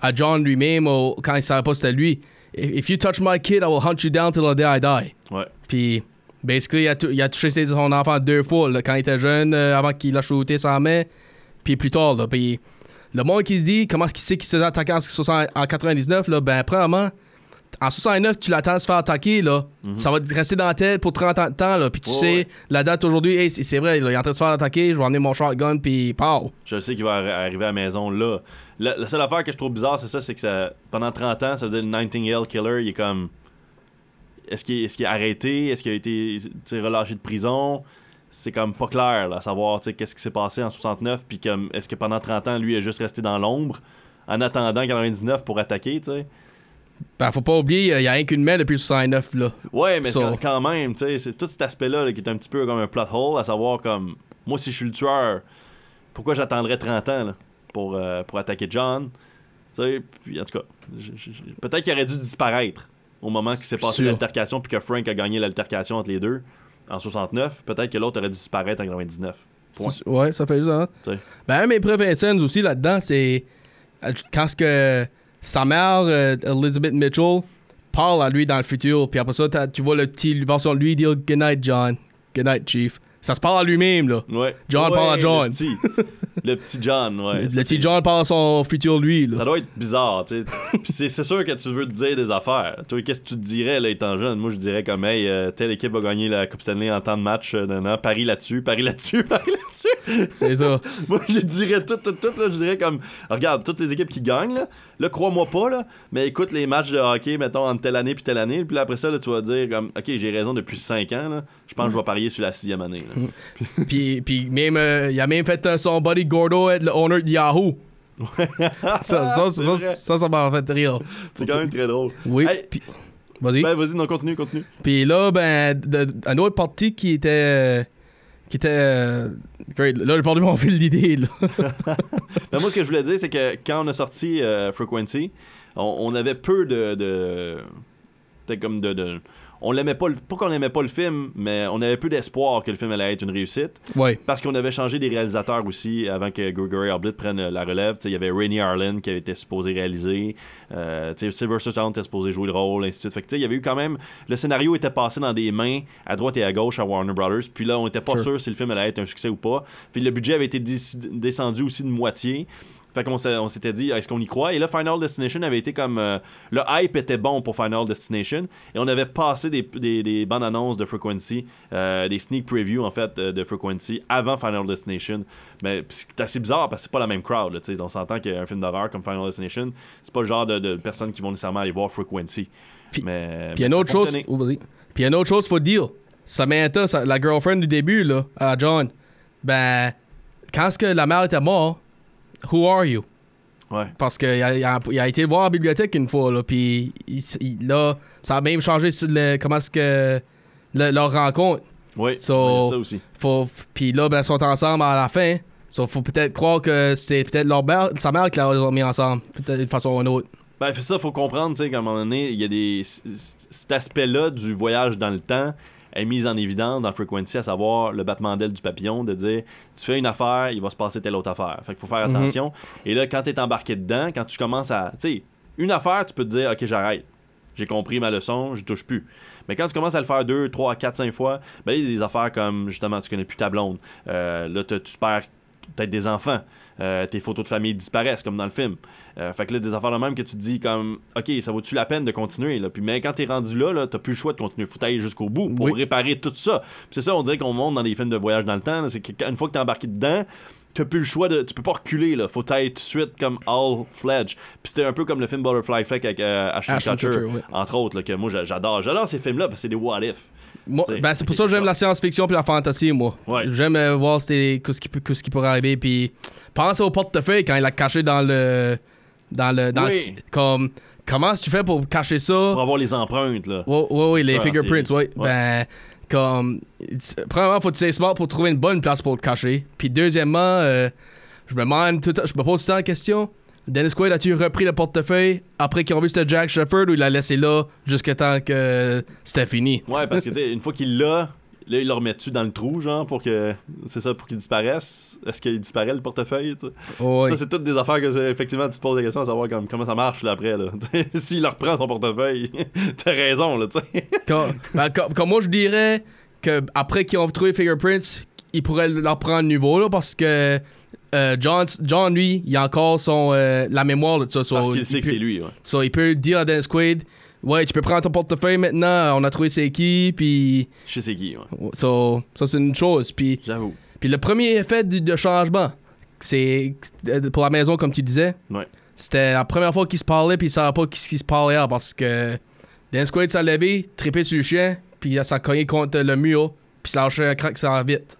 à John lui-même, ou quand il savait pas c'était lui. If you touch my kid, I will hunt you down till the day I die. Ouais. Puis, basically, il a, tou- il a touché son enfant deux fois, là, quand il était jeune, euh, avant qu'il a shooté sa main, puis plus tard, là. Puis, le monde qui dit comment est-ce qu'il sait qu'il se faisait attaquer en, 60 en 99, là, ben, premièrement, en 69, tu l'attends se faire attaquer, là. Ça va te rester dans la tête pour 30 ans de temps, là. Puis tu Ouais, sais, ouais. la date aujourd'hui, hey, c'est vrai, là, il est en train de se faire attaquer, je vais emmener mon shotgun, puis pow. Je sais qu'il va arri- arriver à la maison là. La, la seule affaire que je trouve bizarre, c'est ça, c'est que ça, pendant 30 ans, ça veut dire le Nightingale Killer, il est comme. Est-ce qu'il est, arrêté? Est-ce qu'il a été relâché de prison? C'est comme pas clair, là, à savoir tu sais, qu'est-ce qui s'est passé en 69, puis comme est-ce que pendant 30 ans, lui, il est juste resté dans l'ombre en attendant 99 pour attaquer, tu sais? Faut pas oublier, il y a rien qu'une main depuis 69, là. Ouais, mais So- quand- même, tu sais, c'est tout cet aspect-là là, qui est un petit peu comme un plot hole, à savoir comme, moi, si je suis le tueur, pourquoi j'attendrais 30 ans là, pour, euh, pour attaquer John? Tu sais, puis en tout cas, peut-être qu'il aurait dû disparaître au moment qu'il s'est passé l'altercation, puis que Frank a gagné l'altercation entre les deux en 69. Peut-être que l'autre aurait dû disparaître en 99. Point. Ouais, ça fait juste sais. Ben, mes préférées aussi là-dedans, c'est euh, quand ce que sa mère, euh, Elizabeth Mitchell, parle à lui dans le futur, puis après ça, tu vois le petit de lui dire Good night, John. Good night, Chief. Ça se parle à lui-même, là. Ouais. John Ouais, parle à John. Le petit, le petit John, ouais. le Ça, petit John parle à son futur lui, là. Ça doit être bizarre, tu sais. C'est sûr que tu veux te dire des affaires. Toi, qu'est-ce que tu te dirais, là, étant jeune? Moi, je dirais comme, hey, euh, telle équipe va gagner la Coupe Stanley en temps de match. Euh, nan, nan, parie là-dessus, parie là-dessus, parie là-dessus. C'est ça. Moi, je dirais tout, tout, tout, là. Je dirais comme, regarde, toutes les équipes qui gagnent, là, là crois-moi pas, là, mais écoute les matchs de hockey, mettons, entre telle année puis telle année. Puis là, après ça, là, tu vas dire, comme, OK, j'ai raison depuis 5 ans, là. Je pense que je vais parier sur la sixième année, là. Puis, puis même, euh, il a même fait euh, son buddy Gordo être le owner de Yahoo. ça, ça, C'est ça, vrai. ça, ça m'a fait rire. C'est quand même très drôle. Oui. Hey, puis- Vas-y. ben, vas-y, non, continue, continue. Puis là, ben, de- de- un autre parti qui était. euh, qui était. euh, great. Là, j'ai perdu mon fil d'idée, là. Ben, moi, ce que je voulais dire, c'est que quand on a sorti euh, Frequency, on, on avait peu de. de comme de. de- on l'aimait pas, le- pas qu'on aimait pas le film, mais on avait peu d'espoir que le film allait être une réussite. ouais. Parce qu'on avait changé des réalisateurs aussi avant que Gregory Arblit prenne euh, la relève. Il y avait Rainy Harlan qui avait été supposé réaliser. Euh, Sylvester Stallone était supposé jouer le rôle, ainsi de suite. Fait que, il y avait eu quand même. Le scénario était passé dans des mains à droite et à gauche à Warner Brothers. Puis là, on n'était pas Sure. sûr si le film allait être un succès ou pas. Puis le budget avait été descendu aussi de moitié. Fait qu'on s'était dit, est-ce qu'on y croit? Et là, Final Destination avait été comme. euh, le hype était bon pour Final Destination. Et on avait passé des, des, des bandes annonces de Frequency, euh, des sneak previews en fait euh, de Frequency avant Final Destination. Mais c'est assez bizarre parce que c'est pas la même crowd. là, on s'entend qu'un film d'horreur comme Final Destination, c'est pas le genre de, de personnes qui vont nécessairement aller voir Frequency. Puis- mais, Puis mais une ça autre chose. oh. Puis une autre chose, faut dire. Samantha, sa- la girlfriend du début, là, à John, ben, quand est-ce que la mère était morte, who are you? Ouais. Parce qu'il a, il a, il a été voir à la bibliothèque une fois, là, puis il- là, ça a même changé sur le, comment est-ce que le- leur rencontre. Oui, So- ouais, ça aussi. Faut, puis là, ben, ils sont ensemble à la fin. So, faut peut-être croire que c'est peut-être leur mère, sa mère qui les a mis ensemble, peut-être d'une façon ou d'une autre. Ben, ça, faut comprendre, tu sais, qu'à un moment donné, il y a des. Cet aspect-là du voyage dans le temps est mis en évidence dans Frequency, à savoir le battement d'aile du papillon, de dire tu fais une affaire, il va se passer telle autre affaire. Fait qu'il faut faire Mhm. attention. Et là, quand t'es embarqué dedans, quand tu commences à. Tu sais, une affaire, tu peux te dire ok, j'arrête. J'ai compris ma leçon, je touche plus. Mais quand tu commences à le faire deux, trois, quatre, cinq fois, ben, il y a des affaires comme justement, tu connais plus ta blonde. Euh, là, tu perds peut-être des enfants. Euh, tes photos de famille disparaissent, comme dans le film. Euh, fait que là, des affaires de même que tu te dis comme, OK, ça vaut-tu la peine de continuer? Là? Puis, mais quand t'es rendu là, là t'as plus le choix de continuer. Faut aller jusqu'au bout pour Oui. réparer tout ça. Puis c'est ça, on dirait qu'on monte dans des films de voyage dans le temps. C'est qu'une fois que t'es embarqué dedans, t'as plus le choix de. Tu peux pas reculer, là. Faut aller tout de suite comme all fledged. Puis c'était un peu comme le film Butterfly Effect avec euh, Ashton, Ashton Kutcher, Kutcher, ouais. entre autres, là, que moi j'a- j'adore. J'adore ces films-là parce que c'est des what if. Moi, T'sais, ben, c'est pour ça que j'aime la science-fiction puis la fantasy, moi. Ouais. J'aime euh, voir qu'est-ce qui, peut- qu'est-ce qui pourrait arriver. Puis pense au portefeuille quand il l'a caché dans le. Dans le. Dans Oui. le- comme. Comment tu fais pour cacher ça? Pour avoir les empreintes, là. Ouais, ouais, ouais, les Ça, fingerprints. Ouais. Ben, comme. Premièrement, faut que tu sois smart pour trouver une bonne place pour le cacher. Puis deuxièmement, euh, je me pose tout le temps la question. Dennis Quaid, as-tu repris le portefeuille après qu'ils ont vu c'était Jack Shepard ou il l'a laissé là jusqu'à temps que c'était fini? Ouais, parce que tu sais, une fois qu'il l'a, là, il le remet tu dans le trou, genre, pour que. C'est ça, pour qu'il disparaisse. Est-ce qu'il disparaît le portefeuille, tu sais? Ouais. Ça, c'est toutes des affaires que, effectivement, tu te poses des questions à savoir comme, comment ça marche, là, après, là. S'il leur reprend son portefeuille, t'as raison, là, tu sais. Comme, ben, comme- comme moi, je dirais que après qu'ils ont trouvé Fingerprints, ils pourraient leur prendre un niveau, là, parce que euh, John, John, lui, il a encore son, euh, la mémoire de ça. so Parce qu'il il sait que c'est lui, ouais. So, il peut dire à Dennis Quaid, ouais, tu peux prendre ton portefeuille maintenant, on a trouvé c'est qui, puis. Je sais c'est qui, ouais. So, ça, c'est une chose. Puis, J'avoue. puis le premier effet de, de changement, c'est pour la maison, comme tu disais, Ouais. c'était la première fois qu'ils se parlaient, puis ils savaient pas ce qui se parlait là, parce que Dennis Quaid s'est levé, trippé sur le chien, puis ça a cogné contre le mur, puis ça a lâché un crack, ça va vite.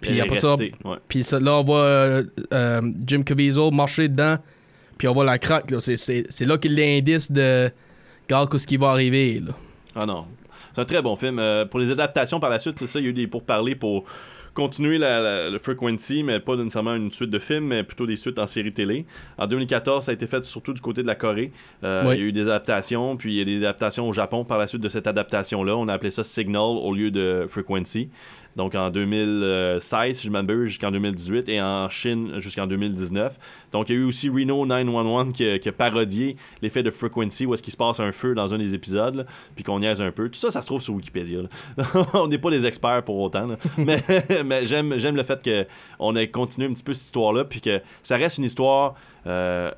Puis après ça, ouais. puis là, on voit euh, euh, Jim Caviezel marcher dedans, puis on voit la craque. là. C'est- là qu'il y a l'indice de. Regarde ce qui va arriver. Là. Ah non. C'est un très bon film. Euh, pour les adaptations par la suite, c'est ça, il y a eu des pourparlers pour continuer la, la- le Frequency, mais pas nécessairement une suite de films, mais plutôt des suites en série télé. En 2014, ça a été fait surtout du côté de la Corée. Euh, Oui. Il y a eu des adaptations, puis il y a des adaptations au Japon par la suite de cette adaptation-là. On a appelé ça Signal au lieu de Frequency. Donc en 2016, si je m'abuse, jusqu'en 2018, et en Chine jusqu'en 2019. Donc il y a eu aussi Reno 911 qui, a- qui a parodié l'effet de Frequency, où est-ce qu'il se passe un feu dans un des épisodes, là, puis qu'on niaise un peu. Tout ça, ça se trouve sur Wikipédia. on n'est pas des experts pour autant, là. mais, mais j'aime, j'aime le fait qu'on ait continué un petit peu cette histoire-là, puis que ça reste une histoire... euh,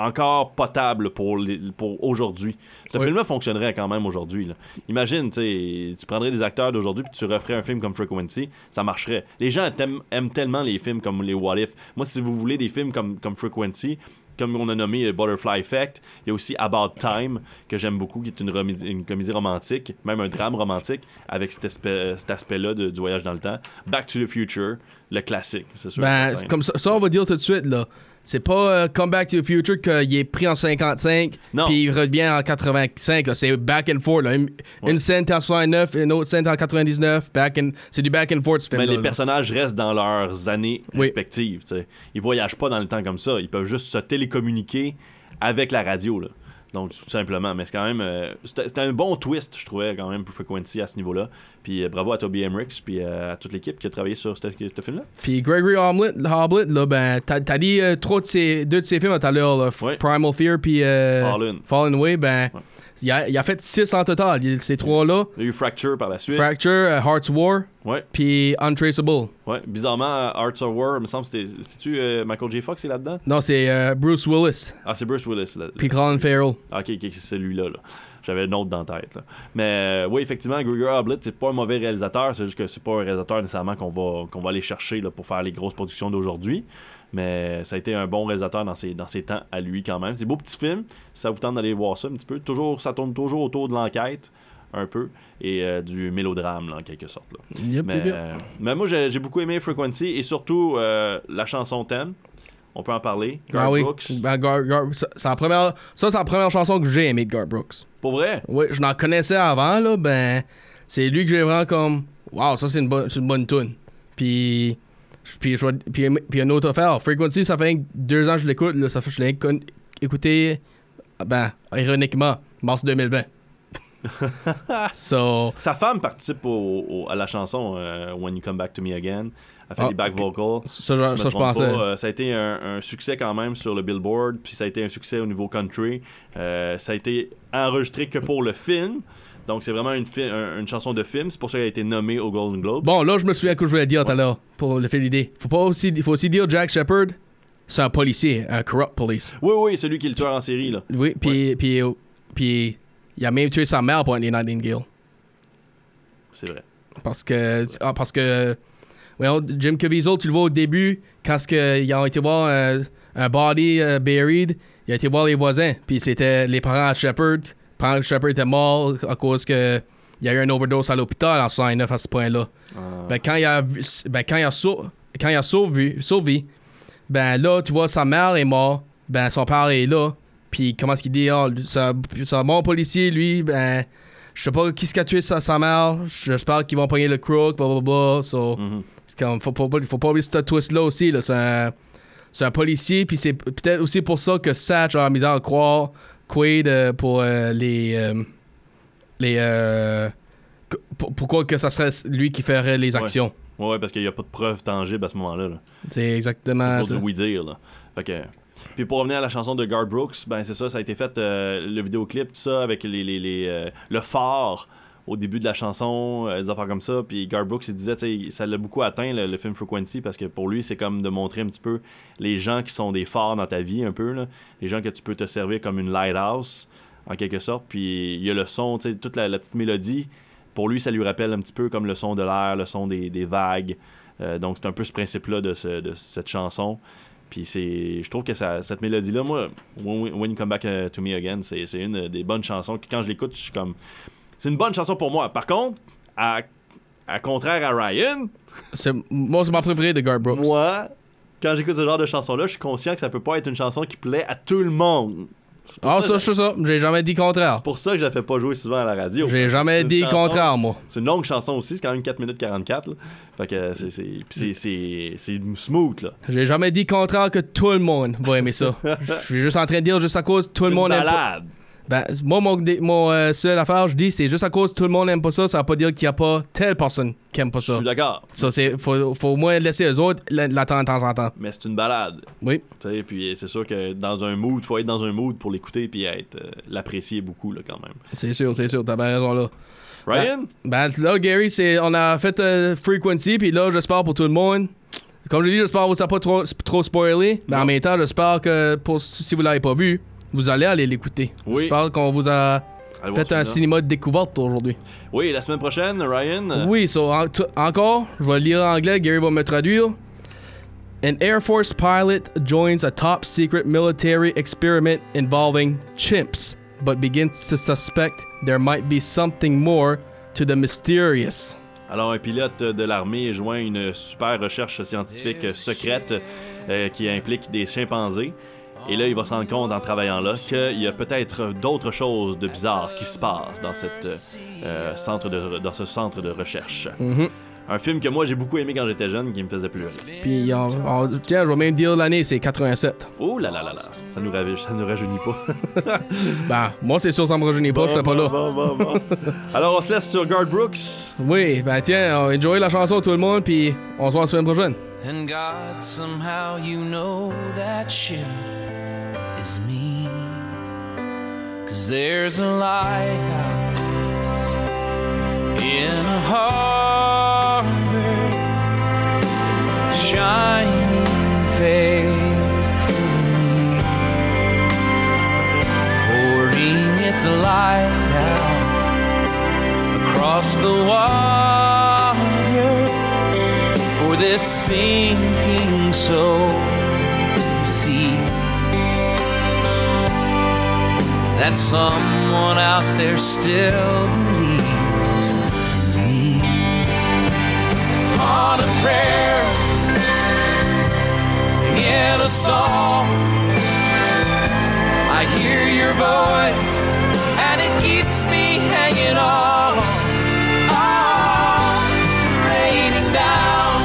encore potable pour, les- pour aujourd'hui. Ce Oui. film-là fonctionnerait quand même aujourd'hui. là. Imagine, tu prendrais des acteurs d'aujourd'hui puis tu referais un film comme Frequency, ça marcherait. Les gens aiment, aiment tellement les films comme les What If. Moi, si vous voulez des films comme, comme Frequency, comme on a nommé Butterfly Effect, il y a aussi About Time, que j'aime beaucoup, qui est une, comédie romantique, même un drame romantique, avec cet, aspect- cet aspect-là de- du voyage dans le temps. Back to the Future, le classique, c'est sûr. Ben, comme ça, ça, on va dire tout de suite, là. C'est pas euh, Come Back to the Future qu'il est pris en 55, Non. puis il revient en 85. là. C'est back and forth. Là. Une, Ouais. une scène en 69, une autre scène en 99. Back and... C'est du back and forth, ce Mais film-là. les là. personnages restent dans leurs années Oui. respectives. tu sais. Ils voyagent pas dans le temps comme ça. Ils peuvent juste se télécommuniquer avec la radio. Là. Donc, tout simplement. Mais c'est quand même. euh, c'était un bon twist, je trouvais, quand même, pour Frequency à ce niveau-là. Puis euh, bravo à Toby Emmerich, puis euh, à toute l'équipe qui a travaillé sur ce, film-là. Puis Gregory Hoblit, Hoblit là, ben, t'as dit euh, trois de ses, deux de ses films tout à l'heure. Primal Fear puis Fallen. Fallen Away, ben, Ouais. Il, a, il a fait six en total, il- ces trois-là. Il y a eu Fracture par la suite. Fracture, euh, Hearts War, ouais, puis Untraceable. ouais. Bizarrement, Arts of War, il me semble, c'était. C'est-tu euh, Michael J. Fox est là-dedans? Non, c'est euh, Bruce Willis, Ah, c'est Bruce Willis. là. puis Colin Farrell. Ah, ok, ok, c'est celui-là. Là. J'avais une autre dans la tête. là. Mais euh, oui, effectivement, Gregory Hoblit, c'est pas un mauvais réalisateur. C'est juste que c'est pas un réalisateur nécessairement qu'on va, qu'on va aller chercher là, pour faire les grosses productions d'aujourd'hui. Mais ça a été un bon réalisateur dans ses, dans ses temps à lui quand même. C'est des beaux petits films. Si ça vous tente d'aller voir ça un petit peu. Toujours, ça tourne toujours autour de l'enquête, un peu, et euh, du mélodrame, là, en quelque sorte. là. Yep, Mais, yep, euh, mais moi, j'ai beaucoup aimé Frequency et surtout euh, la chanson thème. On peut en parler. Garth Ah oui. Brooks. Ben, Gar- Gar- ça, c'est la première, ça, c'est la première chanson que j'ai aimée de Garth Brooks. Pour vrai? Oui, je n'en connaissais avant, là, ben, c'est lui que j'ai vraiment comme, wow, ça c'est une, bonne- c'est une bonne tune. Puis, puis, je puis, puis une autre affaire, Frequency, ça fait deux ans que je l'écoute, là, ça fait que je l'ai écouté, ben, ironiquement, mars 2020. so, Sa femme participe au- au- à la chanson euh, When You Come Back to Me Again. Elle fait Ah, des back vocals. ça, je- ça, pensais. pas, euh, ça a été un, un succès quand même sur le Billboard, puis ça a été un succès au niveau country. Euh, ça a été enregistré que pour le film. Donc c'est vraiment une, un- une chanson de film. C'est pour ça qu'elle a été nommée au Golden Globe. Bon, là, je me souviens que je voulais dire tout à l'heure, pour le fait l'idée. Faut pas aussi, il faut aussi dire Jack Shepard, c'est un policier, un corrupt police. Oui, oui, celui qui est le tueur en série. là. Oui, puis, puis, puis, il a même tué sa mère pour Andy Nightingale. C'est vrai. Parce que, ah, parce que voyons, Jim Caviezel, tu le vois au début, quand ils ont été voir un, un body euh, buried, il a été voir les voisins. Puis c'était les parents à Shepard. De Shepard étaient morts à cause que il y a eu une overdose à l'hôpital en 69 à ce point-là. Ben, quand il a, ben, quand il a, sau- quand il a sauvé, sauvé, ben là, tu vois, sa mère est morte, ben son père est là. Puis comment est-ce qu'il dit, ah, lui, c'est un, bon policier, lui, ben, je sais pas qui ce qui a tué sa, sa mère, j'espère qu'ils vont pogner le crook, blablabla. So, c'est comme, faut, faut, pas- faut pas oublier ce twist-là aussi, là, c'est un, un policier, puis c'est peut-être aussi pour ça que Satch a misère à croire Quaid euh, pour euh, les. euh, les. pourquoi que ça serait lui qui ferait les actions? Ouais, ouais, parce qu'il n'y a pas de preuves tangibles à ce moment-là. là. C'est exactement C'est ça. oui dire. Là. Fait que, puis pour revenir à la chanson de Garth Brooks, ben c'est ça, ça a été fait, euh, le vidéoclip, tout ça, avec les, les, les, euh, le phare au début de la chanson, euh, des affaires comme ça. Puis Garth Brooks, il disait, ça l'a beaucoup atteint, le, film Frequency, parce que pour lui, c'est comme de montrer un petit peu les gens qui sont des phares dans ta vie, un peu, là. les gens que tu peux te servir comme une lighthouse, en quelque sorte. Puis il y a le son, toute la, petite mélodie. Pour lui, ça lui rappelle un petit peu comme le son de l'air, le son des, des vagues. Euh, donc c'est un peu ce principe-là de, ce- de cette chanson. Puis c'est, je trouve que ça, cette mélodie-là, moi, When, You Come Back uh, to Me Again, c'est, une des bonnes chansons quand je l'écoute, je suis comme. C'est une bonne chanson pour moi. Par contre, à, à contraire à Ryan, C'est- moi, c'est ma préférée de Garth Brooks. moi, quand j'écoute ce genre de chanson-là, je suis conscient que ça peut pas être une chanson qui plaît à tout le monde. Ah, ça- ça, je sais ça. J'ai jamais dit contraire. C'est pour ça que je la fais pas jouer souvent à la radio. J'ai jamais dit chanson- contraire, moi. C'est une longue chanson aussi, c'est quand même 4 minutes 44. Là. Fait que c'est, c'est, c'est, c'est, c'est smooth, là. J'ai jamais dit contraire que tout le monde va aimer ça. Je suis juste en train de dire juste à cause tout le monde aime pas- balade. Ben, moi, mon, mon euh, seule affaire, je dis, c'est juste à cause que tout le monde aime pas ça, ça veut pas dire qu'il y a pas telle personne qui aime pas Je ça. suis d'accord. Ça, c'est, faut, faut au moins laisser les autres la- l'attendre de temps en temps. Mais c'est une balade. Oui. Tu sais, puis c'est sûr que dans un mood, faut être dans un mood pour l'écouter puis être euh, l'apprécier beaucoup là, quand même. C'est sûr, c'est sûr, t'as bien raison là. Ryan? Ben là, Gary, c'est, on a fait euh, Frequency, puis là, j'espère pour tout le monde. Comme je dis, j'espère que ça pas trop, trop spoilé, mais en même temps, j'espère que pour, si vous l'avez pas vu, vous allez aller l'écouter. Oui. J'espère qu'on vous a Allez fait un cinéma de découverte aujourd'hui. Oui, la semaine prochaine, Ryan. Oui, so, en- encore, je vais lire en anglais, Gary va me traduire. An Air Force pilot joins a top secret military experiment involving chimps, but begins to suspect there might be something more to the mysterious. Alors, un pilote de l'armée joint une super recherche scientifique secrète euh, qui implique des chimpanzés. Et là, il va se rendre compte en travaillant là qu'il y a peut-être d'autres choses de bizarres qui se passent dans, cette, euh, centre de, dans ce centre de recherche. Un film que moi j'ai beaucoup aimé quand j'étais jeune qui me faisait pleurer. Puis, on- on- tiens, je vais même dire l'année, c'est 87. Oh là là là là, ça nous, ravi- ça nous rajeunit pas. Ben, moi, c'est sûr, ça me rajeunit pas, j'étais pas là. Bon, bon, bon. Alors, on se laisse sur Guard Brooks. Oui, ben tiens, on enjoy la chanson tout le monde, puis on se voit la semaine prochaine. And God, somehow you know that ship is me. Cause there's a lighthouse in a harbor shining faithfully, pouring its light out across the water for this sinking soul that someone out there still believes in me. On a prayer, in a song, I hear your voice, and it keeps me hanging on. Oh, raining down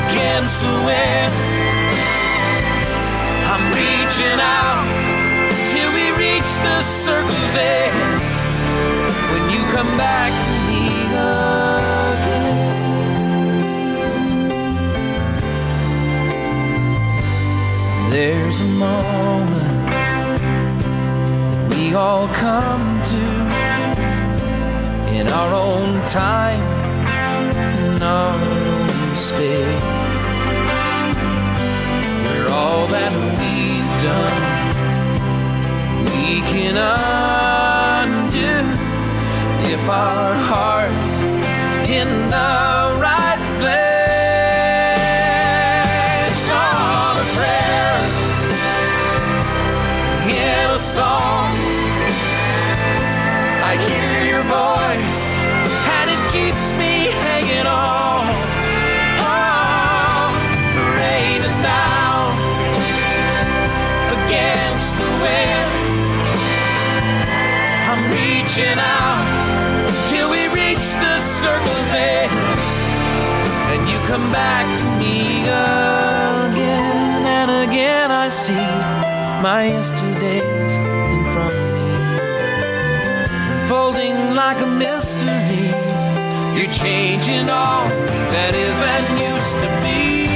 against the wind. I'm reaching out reach the circle's end. When you come back to me again, there's a moment that we all come to in our own time, in our own space, where all that we've done can undo if our hearts in the right place. On a prayer, in a song. Out till we reach the circle's end, and you come back to me again and again. I see my yesterdays in front of me unfolding like a mystery. You're changing all that is and used to be.